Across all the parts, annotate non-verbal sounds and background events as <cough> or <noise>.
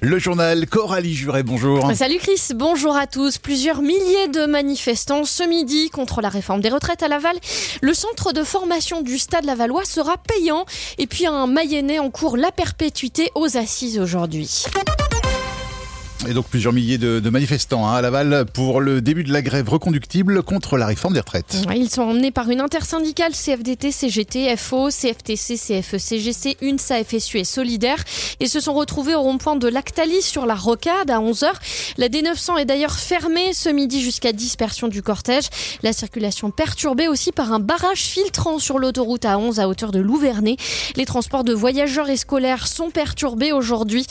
Le journal Coralie Juret, bonjour. Salut Chris, bonjour à tous. Plusieurs milliers de manifestants ce midi contre la réforme des retraites à Laval. Le centre de formation du Stade Lavallois sera payant. Et puis un Mayennais en cours la perpétuité aux assises aujourd'hui. Et donc plusieurs milliers de, de manifestants hein, à Laval pour le début de la grève reconductible contre la réforme des retraites. Ils sont emmenés par une intersyndicale CFDT, CGT, FO, CFTC, CFE, CGC, UNSA, FSU et Solidaire et se sont retrouvés au rond-point de Lactalis sur la Rocade à 11h. La D900 est d'ailleurs fermée ce midi jusqu'à dispersion du cortège. La circulation perturbée aussi par un barrage filtrant sur l'autoroute à 11 à hauteur de Louvernay. Les transports de voyageurs et scolaires sont perturbés aujourd'hui.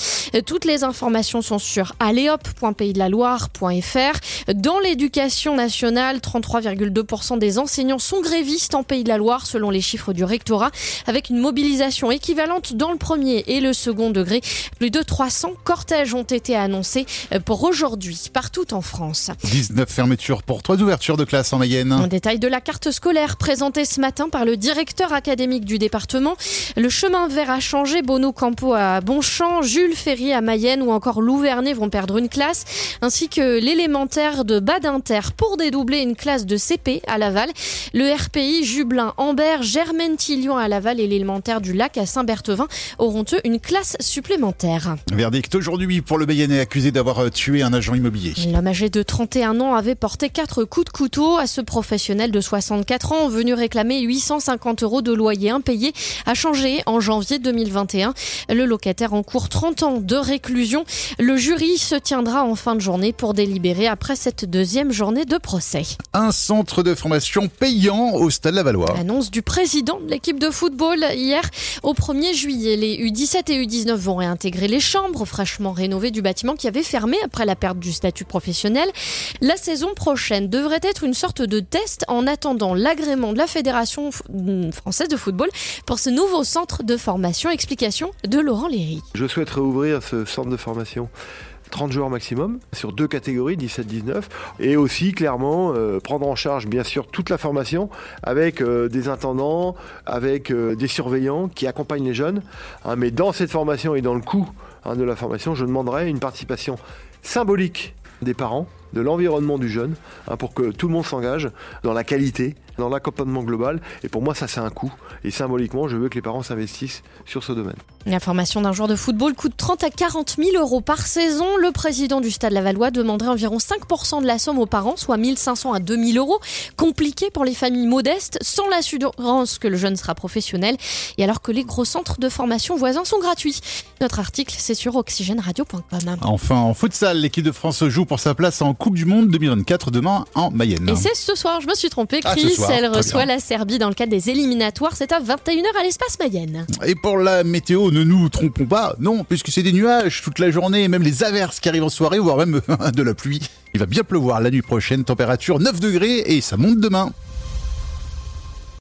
Toutes les informations sont sur aléop.paysdelaloire.fr. Dans l'éducation nationale, 33,2% des enseignants sont grévistes en Pays de la Loire selon les chiffres du rectorat, avec une mobilisation équivalente dans le premier et le second degré. Plus de 300 cortèges ont été annoncés pour aujourd'hui partout en France. 19 fermetures pour trois ouvertures de classe en Mayenne. Un détail de la carte scolaire présentée ce matin par le directeur académique du département. Le chemin vert a changé. Bono Campo à Bonchamp, Jules Ferry à Mayenne ou encore Louvernay vont perdre une classe, ainsi que l'élémentaire de Badinter pour dédoubler une classe de CP à Laval. Le RPI Jublin, Ambert, Germaine Tillion à Laval et l'élémentaire du Lac à Saint-Berthevin auront eux une classe supplémentaire. Verdict aujourd'hui pour le Mayennais accusé d'avoir euh, tué un agent immobilier. L'homme âgé de 31 ans avait porté quatre coups de couteau à ce professionnel de 64 ans venu réclamer 850 euros de loyer impayé a changé en janvier 2021. Le locataire en cours 30 ans de réclusion. Le jury se tiendra en fin de journée pour délibérer après cette deuxième journée de procès. Un centre de formation payant au Stade Lavallois. Annonce du président de l'équipe de football hier au 1er juillet. Les U17 et U19 vont réintégrer les chambres fraîchement rénovées du bâtiment qui avait fermé après la perte du statut professionnel. La saison prochaine devrait être une sorte de test en attendant l'agrément de la Fédération française de football pour ce nouveau centre de formation. Explication de Laurent Léry. Je souhaiterais ouvrir ce centre de formation 30 joueurs maximum sur deux catégories, 17-19, et aussi clairement euh, prendre en charge bien sûr toute la formation avec euh, des intendants, avec euh, des surveillants qui accompagnent les jeunes. Hein, mais dans cette formation et dans le coût hein, de la formation, je demanderai une participation symbolique des parents, de l'environnement du jeune, hein, pour que tout le monde s'engage dans la qualité, dans l'accompagnement global. Et pour moi, ça, c'est un coût. Et symboliquement, je veux que les parents s'investissent sur ce domaine. La formation d'un joueur de football coûte 30 à 40 000 euros par saison. Le président du Stade Lavallois demanderait environ 5% de la somme aux parents, soit 1500 à 2000 euros. Compliqué pour les familles modestes, sans l'assurance que le jeune sera professionnel, et alors que les gros centres de formation voisins sont gratuits. Notre article, c'est sur oxygèneradio.com. Enfin, en futsal, l'équipe de France joue pour sa place en Coupe du Monde 2024 demain en Mayenne. Et c'est ce soir, je me suis trompé, Ah, ce Chris. soir, Elle reçoit la Serbie dans le cadre des éliminatoires. C'est à 21h à l'espace Mayenne. Et pour la météo, ne nous trompons pas, non, puisque c'est des nuages toute la journée, et même les averses qui arrivent en soirée, voire même <laughs> de la pluie. Il va bien pleuvoir la nuit prochaine, température 9 degrés, et ça monte demain.